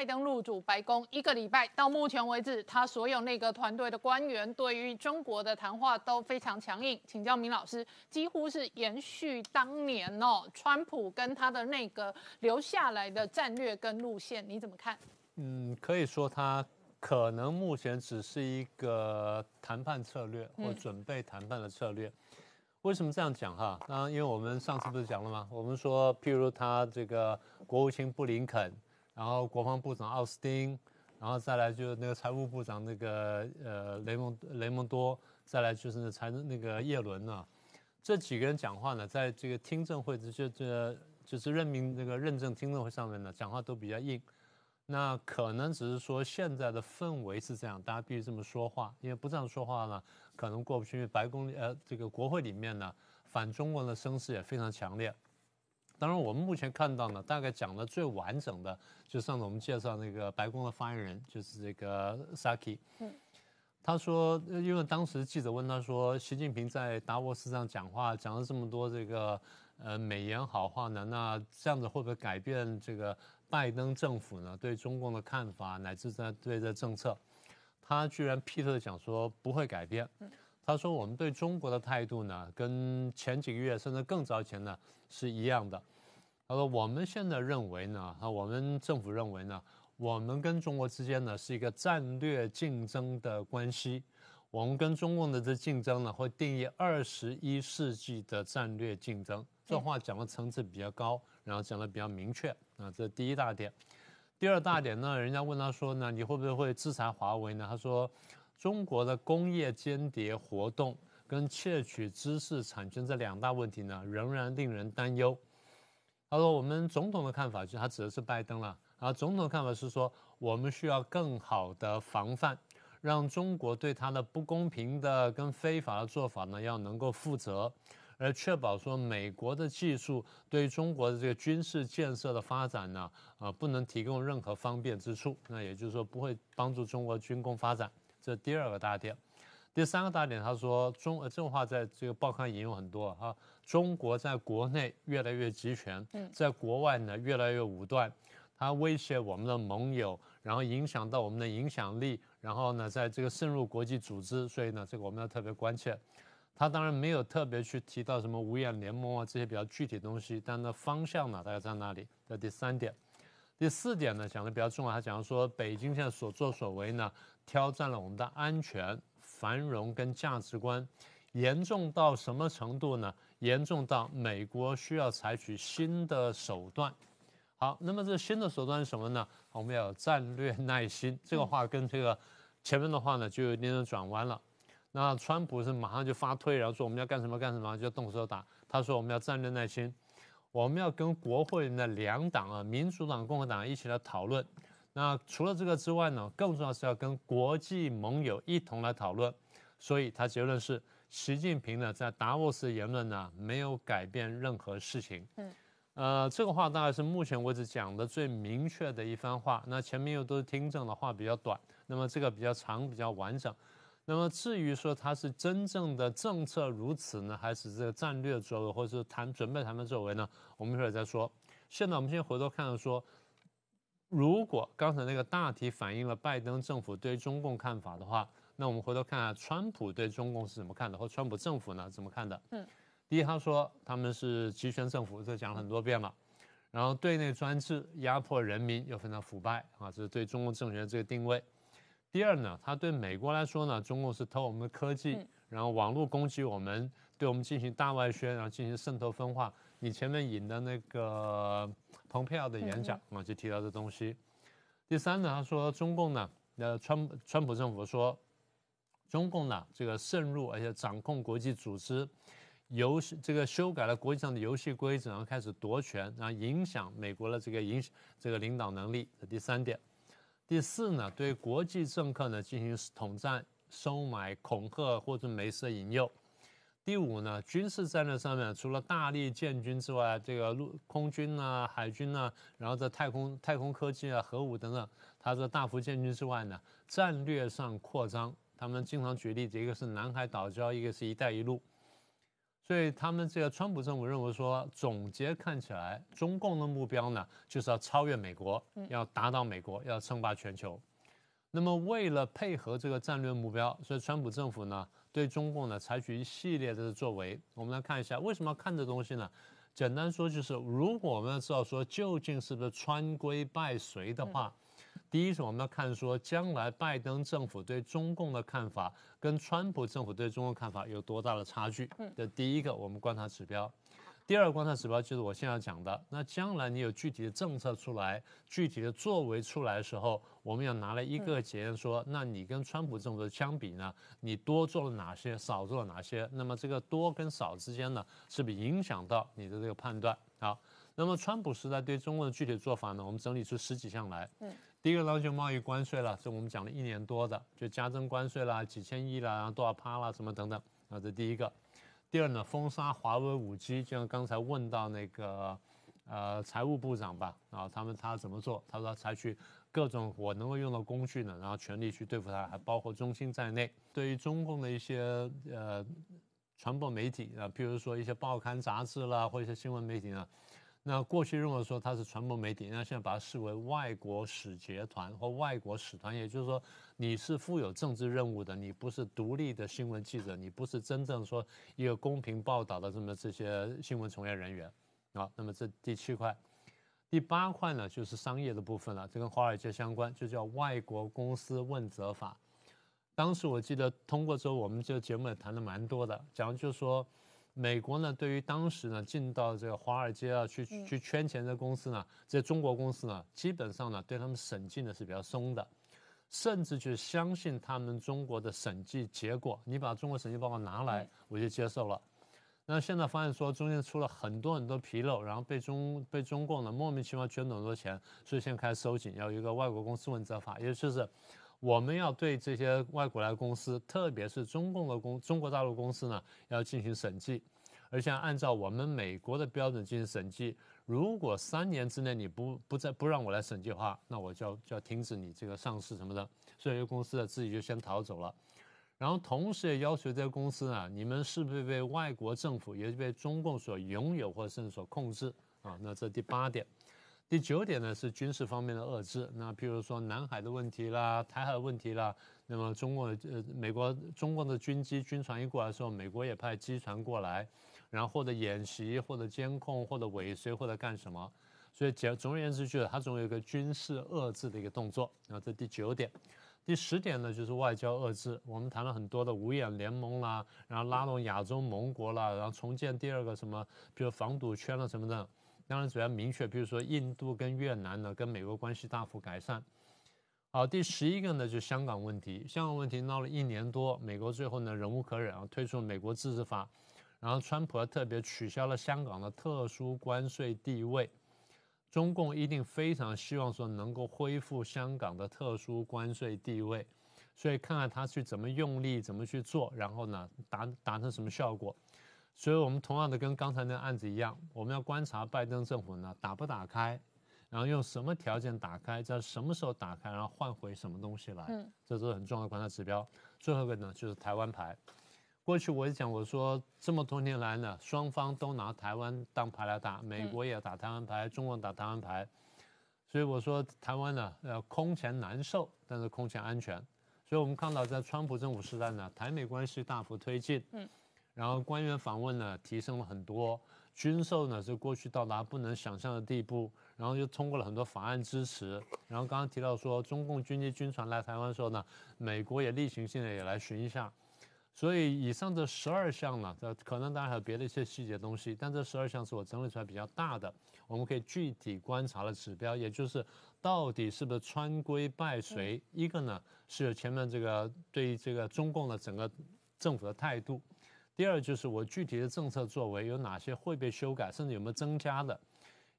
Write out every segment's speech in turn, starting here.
拜登入主白宫一个礼拜，到目前为止，他所有那个团队的官员对于中国的谈话都非常强硬。请教明老师，几乎是延续当年哦，川普跟他的那个留下来的战略跟路线，你怎么看？嗯，可以说他可能目前只是一个谈判策略或准备谈判的策略。为什么这样讲哈？那因为我们上次不是讲了吗？我们说，譬如他这个国务卿布林肯，然后国防部长奥斯汀，然后再来就是那个财务部长那个呃雷蒙雷蒙多，再来就是财政那个叶伦呢，这几个人讲话呢，在这个听证会就这就是任命那个认证听证会上面呢，讲话都比较硬。那可能只是说现在的氛围是这样，大家必须这么说话，因为不这样说话呢，可能过不去。因为白宫呃这个国会里面呢，反中国的声势也非常强烈。当然，我们目前看到呢，大概讲的最完整的，就上次我们介绍那个白宫的发言人，就是这个 Saki。嗯。他说，因为当时记者问他说，习近平在达沃斯上讲话，讲了这么多这个呃美言好话呢，那这样子会不会改变这个？拜登政府呢对中共的看法，乃至在对这政策，他居然劈头讲说不会改变。他说我们对中国的态度呢，跟前几个月甚至更早前呢是一样的。他说我们现在认为呢，啊，我们政府认为呢，我们跟中国之间呢是一个战略竞争的关系。我们跟中共的这竞争呢，会定义二十一世纪的战略竞争。这话讲的层次比较高，然后讲的比较明确。啊，这是第一大点。第二大点呢，人家问他说呢，你会不会会制裁华为呢？他说，中国的工业间谍活动跟窃取知识产权这两大问题呢，仍然令人担忧。他说，我们总统的看法，就他指的是拜登了。啊，总统的看法是说，我们需要更好的防范。让中国对他的不公平的跟非法的做法呢，要能够负责，而确保说美国的技术对中国的这个军事建设的发展呢，啊，不能提供任何方便之处。那也就是说，不会帮助中国军工发展。这第二个大点。第三个大点，他说中这种话在这个报刊引用很多哈。中国在国内越来越集权，在国外呢越来越武断，它威胁我们的盟友，然后影响到我们的影响力。然后呢，在这个渗入国际组织，所以呢，这个我们要特别关切。他当然没有特别去提到什么五眼联盟啊这些比较具体的东西，但那方向呢，大概在那里？这第三点，第四点呢，讲的比较重要。他讲说，北京现在所作所为呢，挑战了我们的安全、繁荣跟价值观，严重到什么程度呢？严重到美国需要采取新的手段。好，那么这新的手段是什么呢？我们要有战略 耐心。这个话跟这个前面的话呢，就有点点转弯了。那川普是马上就发推，然后说我们要干什么干什么，就动手打。他说我们要战略耐心，我们要跟国会的两党啊，民主党、共和党一起来讨论。那除了这个之外呢，更重要是要跟国际盟友一同来讨论。所以他结论是，习近平呢在达沃斯的言论呢，没有改变任何事情。嗯。呃，这个话大概是目前为止讲的最明确的一番话。那前面又都是听证的话比较短，那么这个比较长，比较完整。那么至于说它是真正的政策如此呢，还是这个战略作为，或者是谈准备谈判作为呢？我们一会儿再说。现在我们先回头看看说，如果刚才那个大体反映了拜登政府对中共看法的话，那我们回头看看川普对中共是怎么看的，或川普政府呢怎么看的？嗯。第一，他说他们是集权政府，这讲了很多遍了。然后对内专制，压迫人民，又非常腐败啊，这是对中共政权这个定位。第二呢，他对美国来说呢，中共是偷我们的科技，然后网络攻击我们，对我们进行大外宣，然后进行渗透分化。你前面引的那个蓬佩奥的演讲啊，就提到这东西。第三呢，他说中共呢，呃，川川普政府说，中共呢这个渗入而且掌控国际组织。游戏这个修改了国际上的游戏规则，然后开始夺权，然后影响美国的这个影这个领导能力。这第三点，第四呢，对国际政客呢进行统战、收买、恐吓或者美色引诱。第五呢，军事战略上面除了大力建军之外，这个陆空军啊、海军啊，然后在太空太空科技啊、核武等等，它这大幅建军之外呢，战略上扩张。他们经常举例子，一个是南海岛礁，一个是一带一路。所以他们这个川普政府认为说，总结看起来，中共的目标呢，就是要超越美国，要打倒美国，要称霸全球。那么为了配合这个战略目标，所以川普政府呢，对中共呢采取一系列的作为。我们来看一下，为什么要看这东西呢？简单说就是，如果我们要知道说究竟是不是川规败随的话。第一是我们要看说，将来拜登政府对中共的看法跟川普政府对中共看法有多大的差距。嗯，这第一个我们观察指标。第二个观察指标就是我现在讲的，那将来你有具体的政策出来，具体的作为出来的时候，我们要拿来一个检验说，那你跟川普政府相比呢，你多做了哪些，少做了哪些？那么这个多跟少之间呢，是不是影响到你的这个判断？好，那么川普时代对中共的具体做法呢，我们整理出十几项来。嗯。第一个呢就贸易关税了，是我们讲了一年多的，就加征关税啦，几千亿啦，然后多少趴啦，什么等等，啊，这第一个。第二呢，封杀华为五 G，就像刚才问到那个，呃，财务部长吧，啊，他们他怎么做？他说采取各种我能够用的工具呢，然后全力去对付他，还包括中兴在内。对于中共的一些呃传播媒体啊，譬如说一些报刊杂志啦，或者一些新闻媒体呢。那过去认为说它是传播媒体，那现在把它视为外国使节团或外国使团，也就是说你是负有政治任务的，你不是独立的新闻记者，你不是真正说一个公平报道的这么这些新闻从业人员啊。那么这第七块，第八块呢就是商业的部分了，这跟华尔街相关，就叫外国公司问责法。当时我记得通过之后，我们这个节目也谈的蛮多的，讲就是说。美国呢，对于当时呢进到这个华尔街啊去去圈钱的公司呢，这些中国公司呢，基本上呢对他们审计呢是比较松的，甚至去相信他们中国的审计结果。你把中国审计报告拿来，我就接受了。那现在发现说中间出了很多很多纰漏，然后被中被中共呢莫名其妙捐了很多钱，所以现在开始收紧，要一个外国公司问责法，也就是。我们要对这些外国来公司，特别是中共的公中国大陆公司呢，要进行审计，而且按照我们美国的标准进行审计。如果三年之内你不不再不让我来审计的话，那我就要就要停止你这个上市什么的。所以，这公司呢自己就先逃走了。然后，同时也要求这些公司呢，你们是不是被外国政府，也是被中共所拥有或者甚至所控制啊？那这第八点。第九点呢是军事方面的遏制，那譬如说南海的问题啦、台海问题啦，那么中国呃美国中国的军机军船一过来的时候，美国也派机船过来，然后或者演习或者监控或者尾随或者干什么，所以简总而言之就是它总有一个军事遏制的一个动作。然后这第九点，第十点呢就是外交遏制，我们谈了很多的五眼联盟啦，然后拉拢亚洲盟国啦，然后重建第二个什么，比如防堵圈了什么的。当然，主要明确，比如说印度跟越南呢，跟美国关系大幅改善。好，第十一个呢，就是香港问题。香港问题闹了一年多，美国最后呢忍无可忍啊，推出了美国自治法，然后川普还特别取消了香港的特殊关税地位。中共一定非常希望说能够恢复香港的特殊关税地位，所以看看他去怎么用力，怎么去做，然后呢达达成什么效果。所以，我们同样的跟刚才那个案子一样，我们要观察拜登政府呢打不打开，然后用什么条件打开，在什么时候打开，然后换回什么东西来，嗯，这都是很重要的观察指标。最后一个呢，就是台湾牌。过去我也讲，我说这么多年来呢，双方都拿台湾当牌来打，美国也打台湾牌，中国打台湾牌，所以我说台湾呢，呃，空前难受，但是空前安全。所以我们看到在川普政府时代呢，台美关系大幅推进，嗯。然后官员访问呢提升了很多，军售呢是过去到达不能想象的地步，然后又通过了很多法案支持。然后刚刚提到说中共军机军船来台湾的时候呢，美国也例行性的也来巡一下。所以以上这十二项呢，这可能当然还有别的一些细节东西，但这十二项是我整理出来比较大的，我们可以具体观察的指标，也就是到底是不是川规败随。一个呢是前面这个对于这个中共的整个政府的态度。第二就是我具体的政策作为有哪些会被修改，甚至有没有增加的，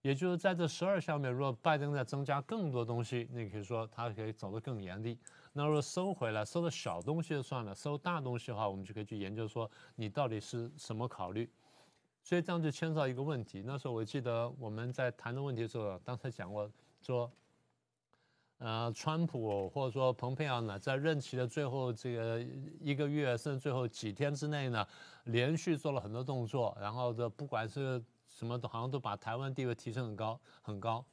也就是在这十二项面，如果拜登在增加更多东西，那可以说他可以走得更严厉。那如果收回来，收的小东西就算了，收大东西的话，我们就可以去研究说你到底是什么考虑。所以这样就牵涉到一个问题。那时候我记得我们在谈的问题的时候，刚才讲过说，呃，川普或者说蓬佩奥呢，在任期的最后这个一个月甚至最后几天之内呢，连续做了很多动作，然后的不管是什么，都好像都把台湾地位提升很高很高。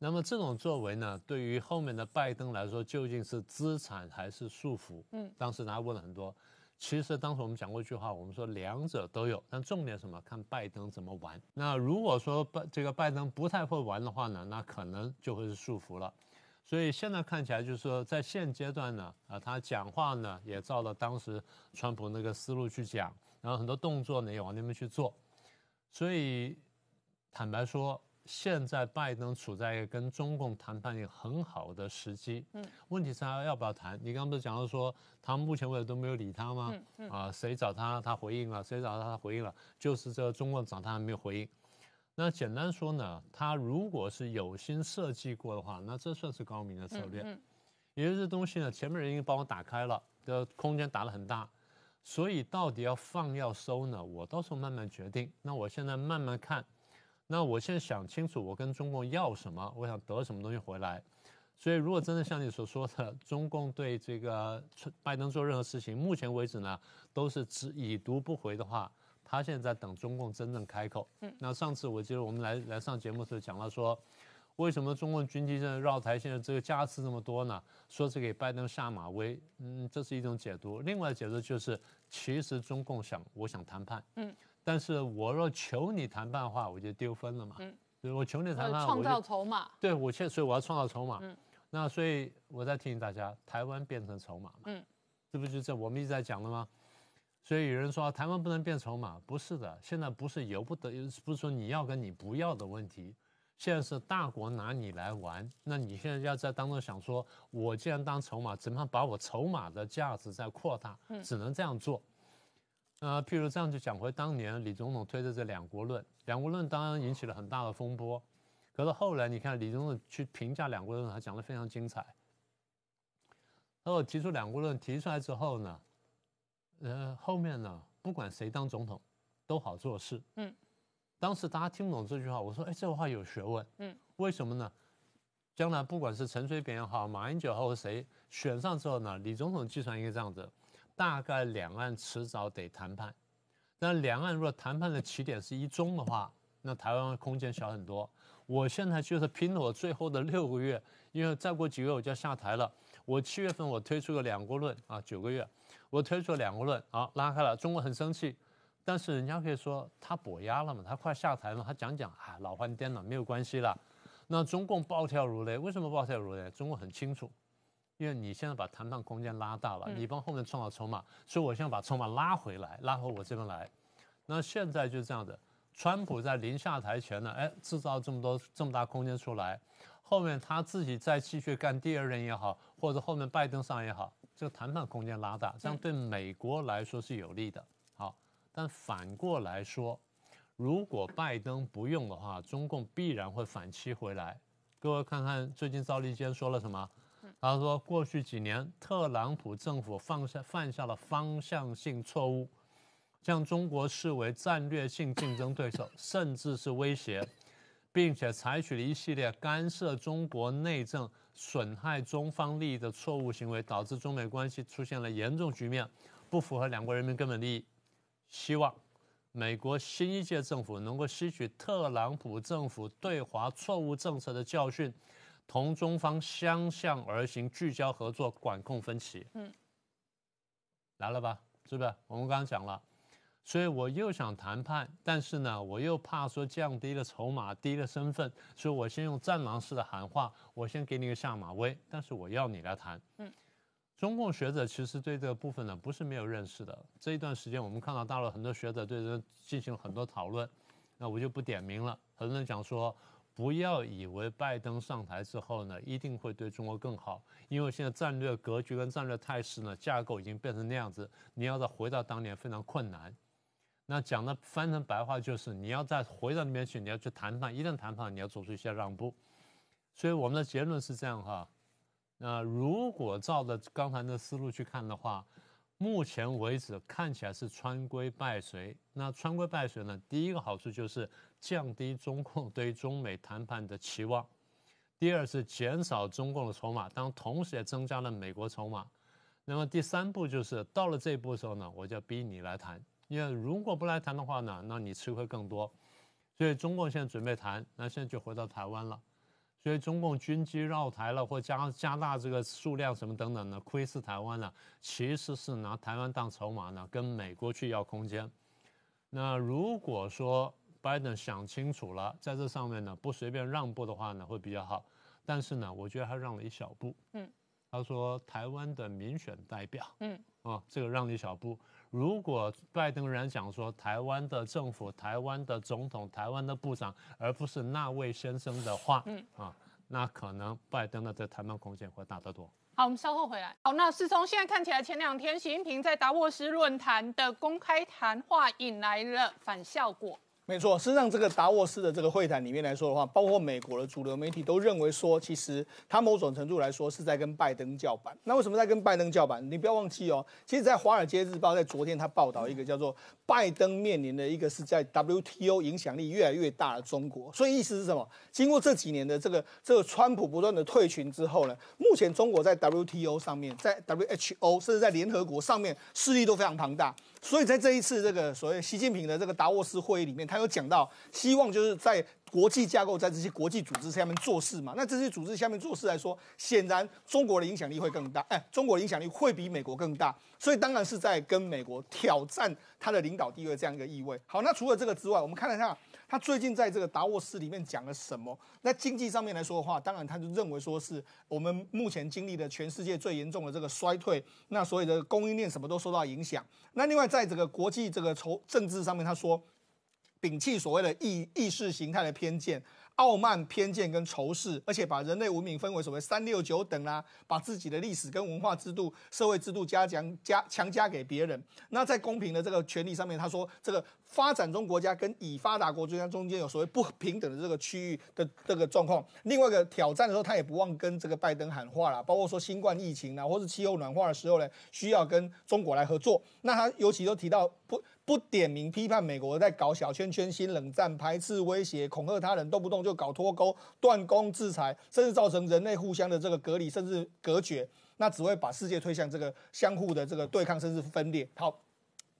那么这种作为呢，对于后面的拜登来说，究竟是资产还是束缚？嗯，当时大家问了很多。其实当时我们讲过一句话，我们说两者都有，但重点什么？看拜登怎么玩。那如果说拜这个拜登不太会玩的话呢，那可能就会是束缚了。所以现在看起来就是说，在现阶段呢，啊，他讲话呢也照了当时川普那个思路去讲，然后很多动作呢也往那边去做。所以坦白说，现在拜登处在一个跟中共谈判一个很好的时机。嗯。问题是他要不要谈？你刚刚不是讲到说，他目前为止都没有理他吗？嗯嗯。啊，谁找他他回应了，谁找他他回应了，就是这个中共找他还没有回应。那简单说呢，他如果是有心设计过的话，那这算是高明的策略。嗯，也就是东西呢，前面人已经帮我打开了，的空间打得很大，所以到底要放要收呢，我到时候慢慢决定。那我现在慢慢看，那我现在想清楚，我跟中共要什么，我想得什么东西回来。所以如果真的像你所说的，中共对这个拜登做任何事情，目前为止呢，都是只已读不回的话。他现在在等中共真正开口。嗯，那上次我记得我们来来上节目时候讲了说，为什么中共军机在绕台现在这个架次这么多呢？说是给拜登下马威。嗯，这是一种解读。另外解读就是，其实中共想我想谈判。嗯，但是我若求你谈判的话，我就丢分了嘛。嗯，我求你谈判，创造筹码。对，我现所以我要创造筹码。嗯，那所以我在提醒大家，台湾变成筹码嘛。嗯，这不就是我们一直在讲的吗？所以有人说台湾不能变筹码，不是的，现在不是由不得，不是说你要跟你不要的问题，现在是大国拿你来玩，那你现在要在当中想说，我既然当筹码，怎么样把我筹码的价值再扩大？只能这样做。呃，譬如这样就讲回当年李总统推的这两国论，两国论当然引起了很大的风波，可是后来你看李总统去评价两国论，他讲的非常精彩。那我提出两国论提出来之后呢？呃，后面呢，不管谁当总统，都好做事。嗯，当时大家听不懂这句话，我说，哎，这话有学问。嗯，为什么呢？将来不管是陈水扁也好，马英九或者谁选上之后呢，李总统计算应该这样子，大概两岸迟早得谈判。但两岸如果谈判的起点是一中的话，那台湾空间小很多。我现在就是拼了我最后的六个月，因为再过几个月我就要下台了。我七月份我推出个两国论啊，九个月。我推出了两个论，啊拉开了，中国很生气，但是人家可以说他跛压了嘛，他快下台了，他讲讲啊，老换颠了，没有关系了。那中共暴跳如雷，为什么暴跳如雷？中共很清楚，因为你现在把谈判空间拉大了，你帮后面创造筹码，所以我现在把筹码拉回来，拉回我这边来。那现在就是这样的，川普在临下台前呢，哎，制造这么多这么大空间出来，后面他自己再继续干第二任也好，或者后面拜登上也好。这个谈判空间拉大，这样对美国来说是有利的。好，但反过来说，如果拜登不用的话，中共必然会反击回来。各位看看最近赵立坚说了什么？他说过去几年特朗普政府放下犯下了方向性错误，将中国视为战略性竞争对手，甚至是威胁，并且采取了一系列干涉中国内政。损害中方利益的错误行为，导致中美关系出现了严重局面，不符合两国人民根本利益。希望美国新一届政府能够吸取特朗普政府对华错误政策的教训，同中方相向而行，聚焦合作，管控分歧。嗯，来了吧？是不是？我们刚刚讲了。所以我又想谈判，但是呢，我又怕说降低了筹码，低了身份，所以我先用战狼式的喊话，我先给你个下马威，但是我要你来谈。嗯，中共学者其实对这个部分呢不是没有认识的。这一段时间我们看到大陆很多学者对这进行了很多讨论，那我就不点名了。很多人讲说，不要以为拜登上台之后呢一定会对中国更好，因为现在战略格局跟战略态势呢架构已经变成那样子，你要再回到当年非常困难。那讲的翻成白话就是，你要再回到那边去，你要去谈判，一旦谈判，你要做出一些让步。所以我们的结论是这样哈。那如果照着刚才的思路去看的话，目前为止看起来是川规败随。那川规败随呢，第一个好处就是降低中共对于中美谈判的期望；第二是减少中共的筹码，当同时也增加了美国筹码。那么第三步就是到了这一步的时候呢，我就要逼你来谈，因为如果不来谈的话呢，那你吃亏更多。所以中共现在准备谈，那现在就回到台湾了。所以中共军机绕台了，或加加大这个数量什么等等的，窥视台湾了，其实是拿台湾当筹码呢，跟美国去要空间。那如果说拜登想清楚了，在这上面呢不随便让步的话呢，会比较好。但是呢，我觉得他让了一小步。嗯，他说台湾的民选代表，嗯，啊，这个让了一小布。如果拜登人讲说台湾的政府、台湾的总统、台湾的部长，而不是那位先生的话，嗯啊，那可能拜登的这谈判空间会大得多。好，我们稍后回来。好，那是从现在看起来，前两天习近平在达沃斯论坛的公开谈话引来了反效果。没错，事实上，这个达沃斯的这个会谈里面来说的话，包括美国的主流媒体都认为说，其实他某种程度来说是在跟拜登叫板。那为什么在跟拜登叫板？你不要忘记哦，其实，在《华尔街日报》在昨天他报道一个叫做拜登面临的一个是在 WTO 影响力越来越大的中国。所以意思是什么？经过这几年的这个这个川普不断的退群之后呢，目前中国在 WTO 上面，在 WHO 甚至在联合国上面势力都非常庞大。所以在这一次这个所谓习近平的这个达沃斯会议里面，他有讲到，希望就是在国际架构，在这些国际组织下面做事嘛。那这些组织下面做事来说，显然中国的影响力会更大，哎，中国的影响力会比美国更大。所以当然是在跟美国挑战他的领导地位这样一个意味。好，那除了这个之外，我们看了一下。他最近在这个达沃斯里面讲了什么？那经济上面来说的话，当然他就认为说是我们目前经历的全世界最严重的这个衰退，那所有的供应链什么都受到影响。那另外在这个国际这个筹政治上面，他说摒弃所谓的意意识形态的偏见。傲慢、偏见跟仇视，而且把人类文明分为所谓三六九等啦，把自己的历史跟文化制度、社会制度加强加强加给别人。那在公平的这个权利上面，他说这个发展中国家跟已发达国家中间有所谓不平等的这个区域的这个状况。另外一个挑战的时候，他也不忘跟这个拜登喊话啦，包括说新冠疫情啊，或是气候暖化的时候呢，需要跟中国来合作。那他尤其都提到不。不点名批判美国在搞小圈圈、新冷战、排斥、威胁、恐吓他人，动不动就搞脱钩、断供、制裁，甚至造成人类互相的这个隔离，甚至隔绝，那只会把世界推向这个相互的这个对抗，甚至分裂。好，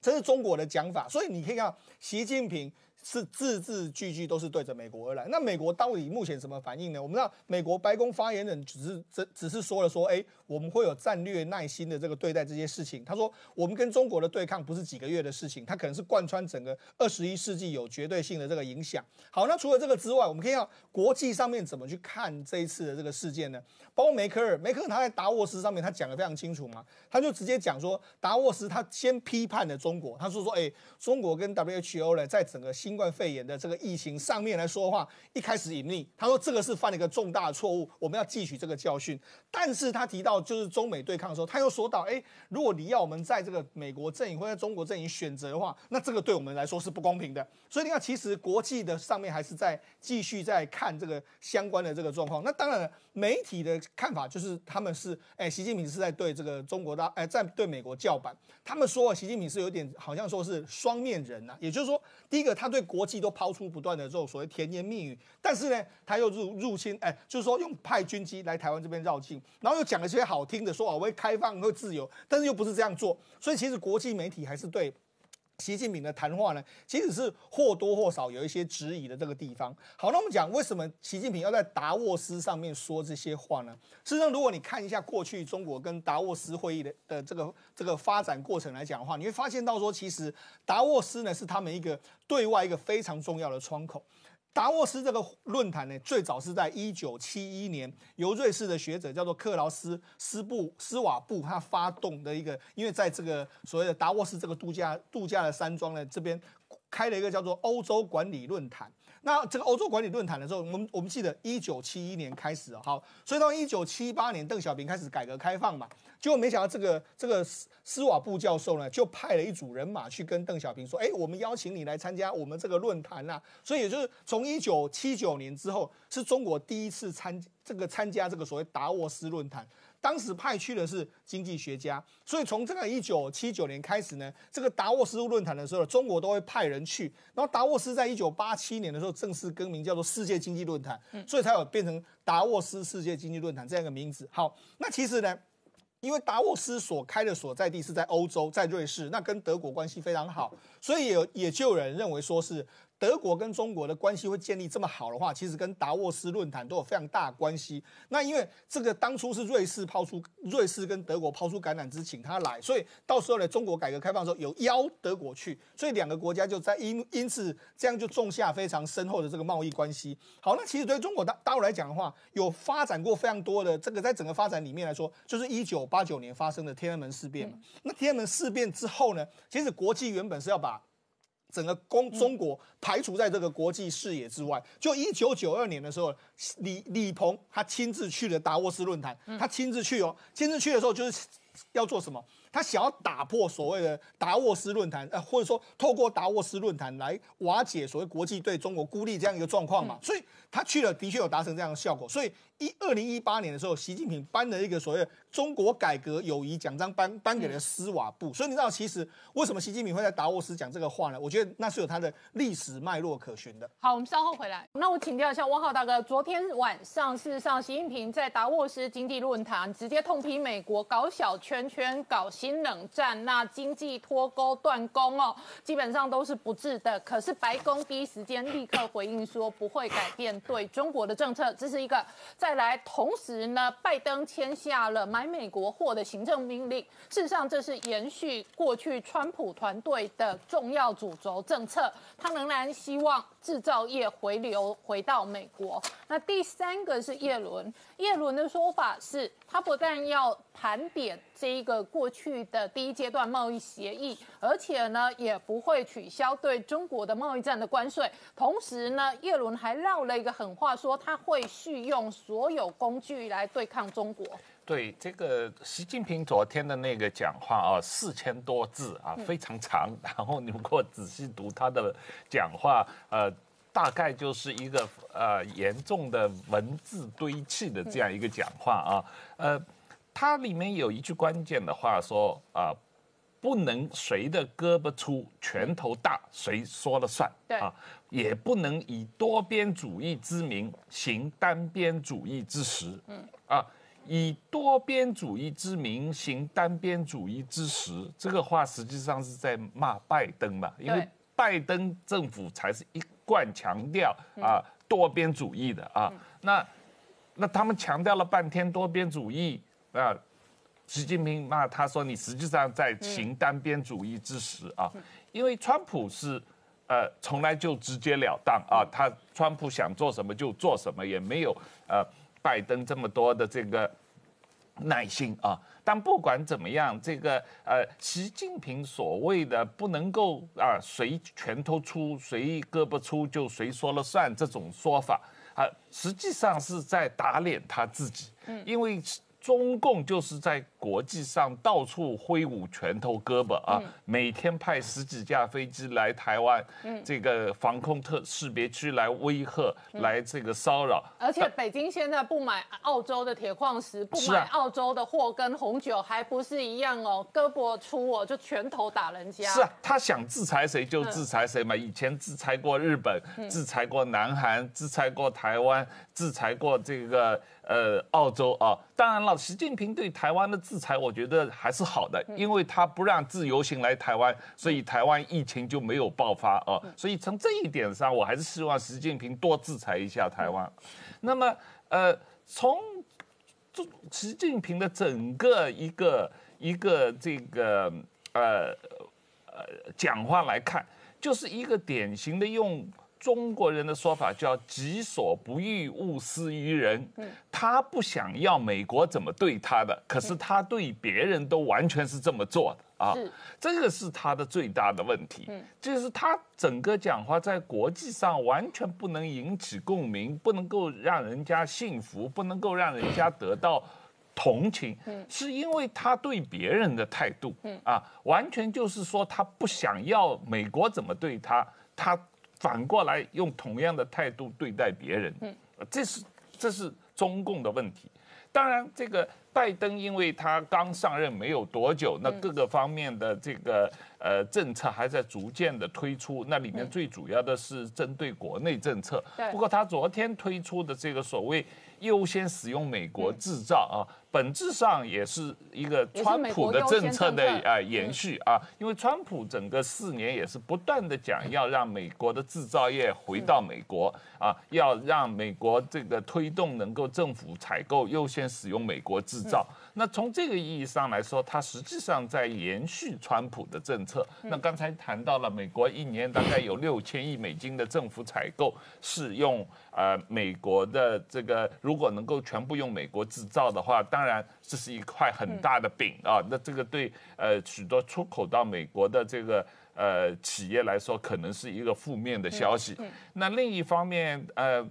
这是中国的讲法，所以你可以看习近平。是字字句句都是对着美国而来。那美国到底目前什么反应呢？我们知道，美国白宫发言人只是只只是说了说，哎，我们会有战略耐心的这个对待这些事情。他说，我们跟中国的对抗不是几个月的事情，它可能是贯穿整个二十一世纪有绝对性的这个影响。好，那除了这个之外，我们可以要国际上面怎么去看这一次的这个事件呢？包括梅克尔，梅克尔他在达沃斯上面他讲的非常清楚嘛，他就直接讲说，达沃斯他先批判了中国，他说说，哎，中国跟 WHO 呢，在整个新冠肺炎的这个疫情上面来说的话，一开始隐匿，他说这个是犯了一个重大的错误，我们要汲取这个教训。但是他提到就是中美对抗的时候，他又说到，哎，如果你要我们在这个美国阵营或者中国阵营选择的话，那这个对我们来说是不公平的。所以你看，其实国际的上面还是在继续在看这个相关的这个状况。那当然，媒体的看法就是他们是，哎，习近平是在对这个中国大，哎，在对美国叫板。他们说习近平是有点好像说是双面人呐，也就是说，第一个他对国际都抛出不断的这种所谓甜言蜜语，但是呢，他又入入侵，哎，就是说用派军机来台湾这边绕境，然后又讲了一些好听的，说我会开放会自由，但是又不是这样做，所以其实国际媒体还是对。习近平的谈话呢，其实是或多或少有一些质疑的这个地方。好，那我们讲为什么习近平要在达沃斯上面说这些话呢？事实上，如果你看一下过去中国跟达沃斯会议的的这个这个发展过程来讲的话，你会发现到说，其实达沃斯呢是他们一个对外一个非常重要的窗口。达沃斯这个论坛呢，最早是在一九七一年，由瑞士的学者叫做克劳斯斯布斯瓦布他发动的一个，因为在这个所谓的达沃斯这个度假度假的山庄呢，这边开了一个叫做欧洲管理论坛。那这个欧洲管理论坛的时候，我们我们记得一九七一年开始好，所以到一九七八年邓小平开始改革开放嘛。结果没想到，这个这个斯斯瓦布教授呢，就派了一组人马去跟邓小平说：“哎，我们邀请你来参加我们这个论坛呐。”所以也就是从一九七九年之后，是中国第一次参这个参加这个所谓达沃斯论坛。当时派去的是经济学家，所以从这个一九七九年开始呢，这个达沃斯论坛的时候，中国都会派人去。然后达沃斯在一九八七年的时候正式更名叫做世界经济论坛，所以才有变成达沃斯世界经济论坛这样一个名字。好，那其实呢，因为达沃斯所开的所在地是在欧洲，在瑞士，那跟德国关系非常好，所以也也就有人认为说是。德国跟中国的关系会建立这么好的话，其实跟达沃斯论坛都有非常大关系。那因为这个当初是瑞士抛出，瑞士跟德国抛出橄榄枝请他来，所以到时候呢，中国改革开放的时候有邀德国去，所以两个国家就在因因此这样就种下非常深厚的这个贸易关系。好，那其实对中国大大陆来讲的话，有发展过非常多的这个在整个发展里面来说，就是一九八九年发生的天安门事变嘛。那天安门事变之后呢，其实国际原本是要把整个公中国排除在这个国际视野之外。就一九九二年的时候，李李鹏他亲自去了达沃斯论坛，他亲自去哦，亲自去的时候就是要做什么？他想要打破所谓的达沃斯论坛，呃，或者说透过达沃斯论坛来瓦解所谓国际对中国孤立这样一个状况嘛。所以他去了，的确有达成这样的效果。所以一二零一八年的时候，习近平颁了一个所谓中国改革友谊奖章，颁颁给了斯瓦布。所以你知道，其实为什么习近平会在达沃斯讲这个话呢？我觉得那是有他的历史脉络可循的。好，我们稍后回来。那我请教一下汪浩大哥，昨天晚上事实上，习近平在达沃斯经济论坛直接痛批美国搞小圈圈、搞新冷战，那经济脱钩断供哦，基本上都是不智的。可是白宫第一时间立刻回应说，不会改变对中国的政策，这是一个。再来，同时呢，拜登签下了买美国货的行政命令。事实上，这是延续过去川普团队的重要主轴政策。他仍然希望制造业回流回到美国。那第三个是叶伦，叶伦的说法是，他不但要盘点这一个过去的第一阶段贸易协议，而且呢，也不会取消对中国的贸易战的关税。同时呢，叶伦还撂了一个狠话，说他会续用所有工具来对抗中国。对这个习近平昨天的那个讲话啊，四千多字啊，非常长。然后你们如果仔细读他的讲话，呃，大概就是一个呃严重的文字堆砌的这样一个讲话啊。呃，它里面有一句关键的话说啊，不能谁的胳膊粗拳头大谁说了算对啊，也不能以多边主义之名行单边主义之实。嗯啊。以多边主义之名行单边主义之实，这个话实际上是在骂拜登嘛？因为拜登政府才是一贯强调啊多边主义的啊。那那他们强调了半天多边主义啊，习近平骂他说你实际上在行单边主义之时啊。因为川普是呃从来就直截了当啊，他川普想做什么就做什么，也没有呃。拜登这么多的这个耐心啊，但不管怎么样，这个呃，习近平所谓的不能够啊，谁拳头粗谁胳膊粗就谁说了算这种说法啊，实际上是在打脸他自己，因为。中共就是在国际上到处挥舞拳头胳膊啊，每天派十几架飞机来台湾，这个防空特识别区来威吓，来这个骚扰。而且北京现在不买澳洲的铁矿石，不买澳洲的货跟红酒，还不是一样哦？胳膊粗哦，就拳头打人家。是啊，他想制裁谁就制裁谁嘛。以前制裁过日本，制裁过南韩，制裁过台湾，制裁过这个。呃，澳洲啊，当然了，习近平对台湾的制裁，我觉得还是好的，因为他不让自由行来台湾，所以台湾疫情就没有爆发啊。所以从这一点上，我还是希望习近平多制裁一下台湾。那么，呃，从习近平的整个一个一个这个呃呃讲话来看，就是一个典型的用。中国人的说法叫“己所不欲，勿施于人”。他不想要美国怎么对他的，可是他对别人都完全是这么做的啊！这个是他的最大的问题。就是他整个讲话在国际上完全不能引起共鸣，不能够让人家信服，不能够让人家得到同情。是因为他对别人的态度啊，完全就是说他不想要美国怎么对他，他。反过来用同样的态度对待别人，嗯，这是这是中共的问题。当然，这个拜登因为他刚上任没有多久，那各个方面的这个呃政策还在逐渐的推出。那里面最主要的是针对国内政策。不过他昨天推出的这个所谓优先使用美国制造啊。本质上也是一个川普的政策的啊延续啊，因为川普整个四年也是不断的讲要让美国的制造业回到美国啊，要让美国这个推动能够政府采购优先使用美国制造。那从这个意义上来说，它实际上在延续川普的政策。那刚才谈到了美国一年大概有六千亿美金的政府采购是用呃美国的这个，如果能够全部用美国制造的话，当然这是一块很大的饼啊。那这个对呃许多出口到美国的这个呃企业来说，可能是一个负面的消息。那另一方面呃。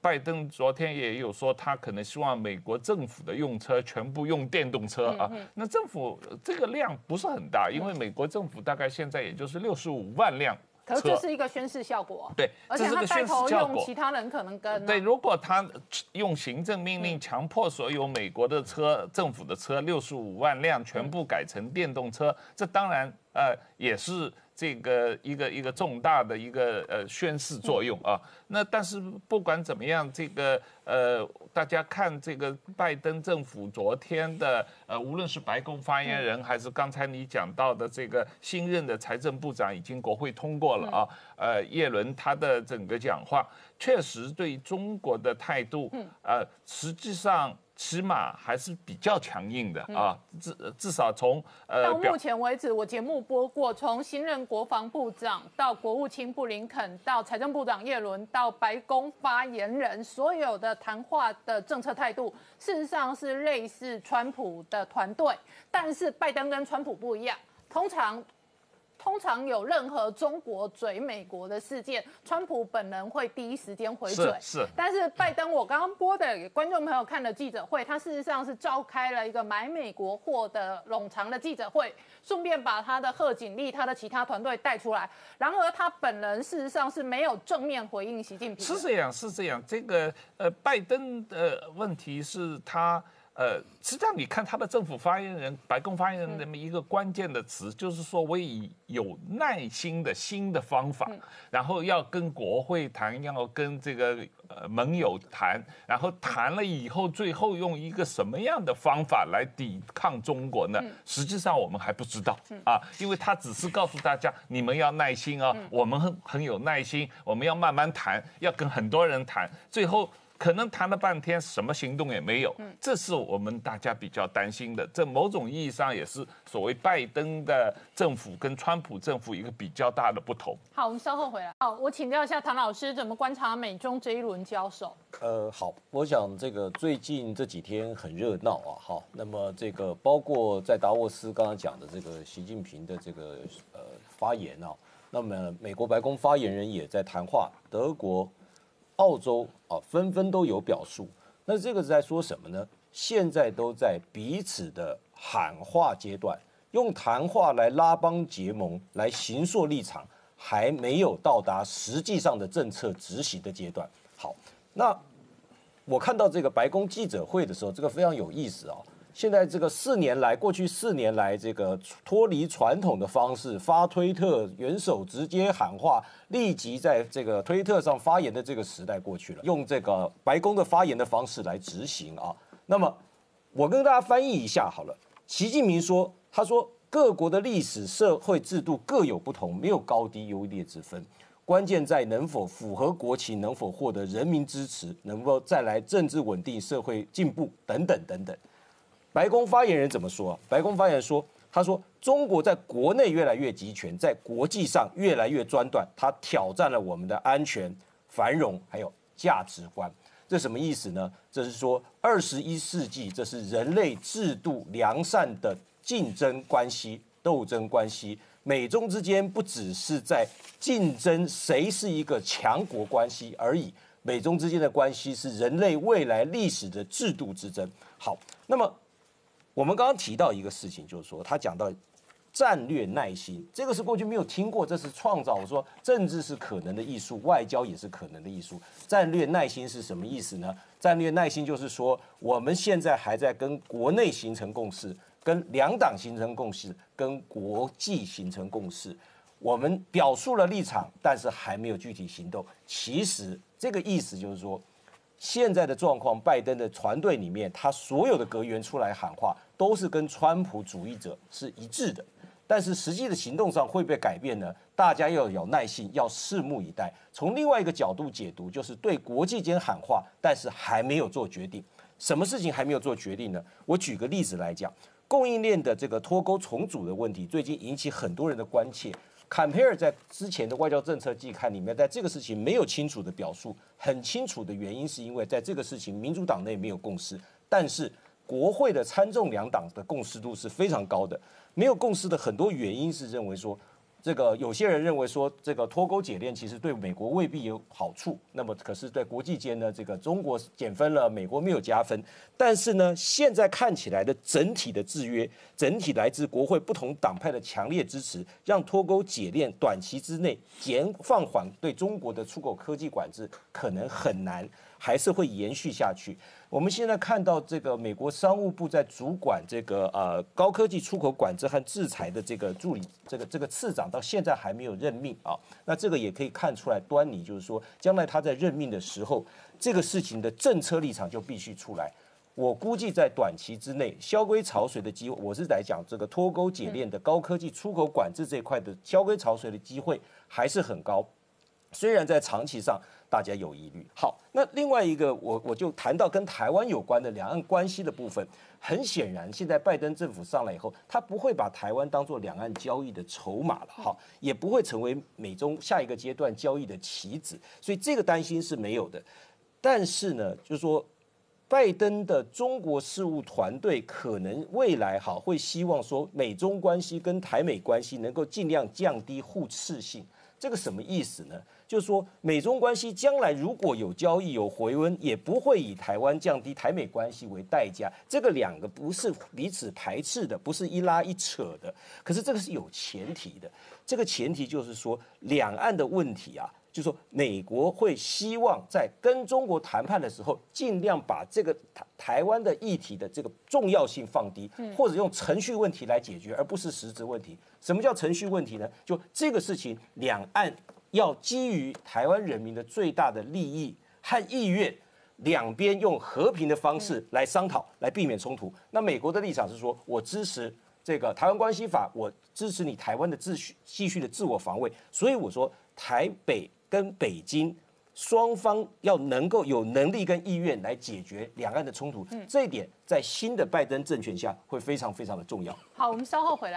拜登昨天也有说，他可能希望美国政府的用车全部用电动车啊。那政府这个量不是很大，因为美国政府大概现在也就是六十五万辆可是这是一个宣示效果。对，而且他带头用，其他人可能跟。对，如果他用行政命令强迫所有美国的车、政府的车六十五万辆全部改成电动车，这当然呃也是。这个一个一个重大的一个呃宣示作用啊，那但是不管怎么样，这个呃大家看这个拜登政府昨天的呃，无论是白宫发言人还是刚才你讲到的这个新任的财政部长，已经国会通过了啊，呃耶伦他的整个讲话确实对中国的态度，呃实际上。起码还是比较强硬的啊，至至少从呃到目前为止，我节目播过，从新任国防部长到国务卿布林肯，到财政部长耶伦，到白宫发言人，所有的谈话的政策态度，事实上是类似川普的团队，但是拜登跟川普不一样，通常。通常有任何中国嘴美国的事件，川普本人会第一时间回嘴。是。但是拜登，我刚刚播的观众朋友看的记者会，他事实上是召开了一个买美国货的冗长的记者会，顺便把他的贺锦丽、他的其他团队带出来。然而他本人事实上是没有正面回应习近平。是这样，是这样。这个呃，拜登的问题是他。呃，实际上你看他的政府发言人、白宫发言人那么一个关键的词，就是说我以有耐心的新的方法，然后要跟国会谈，要跟这个呃盟友谈，然后谈了以后，最后用一个什么样的方法来抵抗中国呢？实际上我们还不知道啊，因为他只是告诉大家，你们要耐心啊，我们很很有耐心，我们要慢慢谈，要跟很多人谈，最后。可能谈了半天，什么行动也没有，这是我们大家比较担心的。这某种意义上也是所谓拜登的政府跟川普政府一个比较大的不同。好，我们稍后回来。好，我请教一下唐老师，怎么观察美中这一轮交手？呃，好，我想这个最近这几天很热闹啊。好，那么这个包括在达沃斯刚刚讲的这个习近平的这个呃发言啊，那么美国白宫发言人也在谈话，德国。澳洲啊，纷纷都有表述。那这个是在说什么呢？现在都在彼此的喊话阶段，用谈话来拉帮结盟，来形塑立场，还没有到达实际上的政策执行的阶段。好，那我看到这个白宫记者会的时候，这个非常有意思啊。现在这个四年来，过去四年来，这个脱离传统的方式发推特，元首直接喊话，立即在这个推特上发言的这个时代过去了，用这个白宫的发言的方式来执行啊。那么我跟大家翻译一下好了。习近平说：“他说各国的历史社会制度各有不同，没有高低优劣之分，关键在能否符合国情，能否获得人民支持，能够再来政治稳定、社会进步等等等等。”白宫发言人怎么说？白宫发言人说：“他说中国在国内越来越集权，在国际上越来越专断，它挑战了我们的安全、繁荣还有价值观。这什么意思呢？这是说二十一世纪，这是人类制度良善的竞争关系、斗争关系。美中之间不只是在竞争谁是一个强国关系而已，美中之间的关系是人类未来历史的制度之争。好，那么。我们刚刚提到一个事情，就是说他讲到战略耐心，这个是过去没有听过，这是创造。我说政治是可能的艺术，外交也是可能的艺术。战略耐心是什么意思呢？战略耐心就是说，我们现在还在跟国内形成共识，跟两党形成共识，跟国际形成共识。我们表述了立场，但是还没有具体行动。其实这个意思就是说，现在的状况，拜登的团队里面，他所有的阁员出来喊话，都是跟川普主义者是一致的。但是实际的行动上会被改变呢？大家要有耐心，要拭目以待。从另外一个角度解读，就是对国际间喊话，但是还没有做决定。什么事情还没有做决定呢？我举个例子来讲，供应链的这个脱钩重组的问题，最近引起很多人的关切。坎佩尔在之前的外交政策季刊里面，在这个事情没有清楚的表述，很清楚的原因是因为在这个事情民主党内没有共识，但是国会的参众两党的共识度是非常高的。没有共识的很多原因是认为说。这个有些人认为说，这个脱钩解链其实对美国未必有好处。那么，可是，在国际间呢，这个中国减分了，美国没有加分。但是呢，现在看起来的整体的制约，整体来自国会不同党派的强烈支持，让脱钩解链短期之内减放缓对中国的出口科技管制可能很难，还是会延续下去。我们现在看到这个美国商务部在主管这个呃高科技出口管制和制裁的这个助理这个这个次长到现在还没有任命啊，那这个也可以看出来端倪，就是说将来他在任命的时候，这个事情的政策立场就必须出来。我估计在短期之内，萧规潮水的机会，我是在讲这个脱钩解链的高科技出口管制这一块的萧规潮水的机会还是很高，虽然在长期上。大家有疑虑。好，那另外一个，我我就谈到跟台湾有关的两岸关系的部分。很显然，现在拜登政府上来以后，他不会把台湾当做两岸交易的筹码了，哈，也不会成为美中下一个阶段交易的棋子。所以这个担心是没有的。但是呢，就是说，拜登的中国事务团队可能未来好会希望说，美中关系跟台美关系能够尽量降低互斥性。这个什么意思呢？就是说，美中关系将来如果有交易有回温，也不会以台湾降低台美关系为代价。这个两个不是彼此排斥的，不是一拉一扯的。可是这个是有前提的，这个前提就是说，两岸的问题啊，就是说，美国会希望在跟中国谈判的时候，尽量把这个台台湾的议题的这个重要性放低，或者用程序问题来解决，而不是实质问题。什么叫程序问题呢？就这个事情，两岸。要基于台湾人民的最大的利益和意愿，两边用和平的方式来商讨，来避免冲突。那美国的立场是说，我支持这个台湾关系法，我支持你台湾的秩序继续的自我防卫。所以我说，台北跟北京双方要能够有能力跟意愿来解决两岸的冲突，这一点在新的拜登政权下会非常非常的重要。好，我们稍后回来。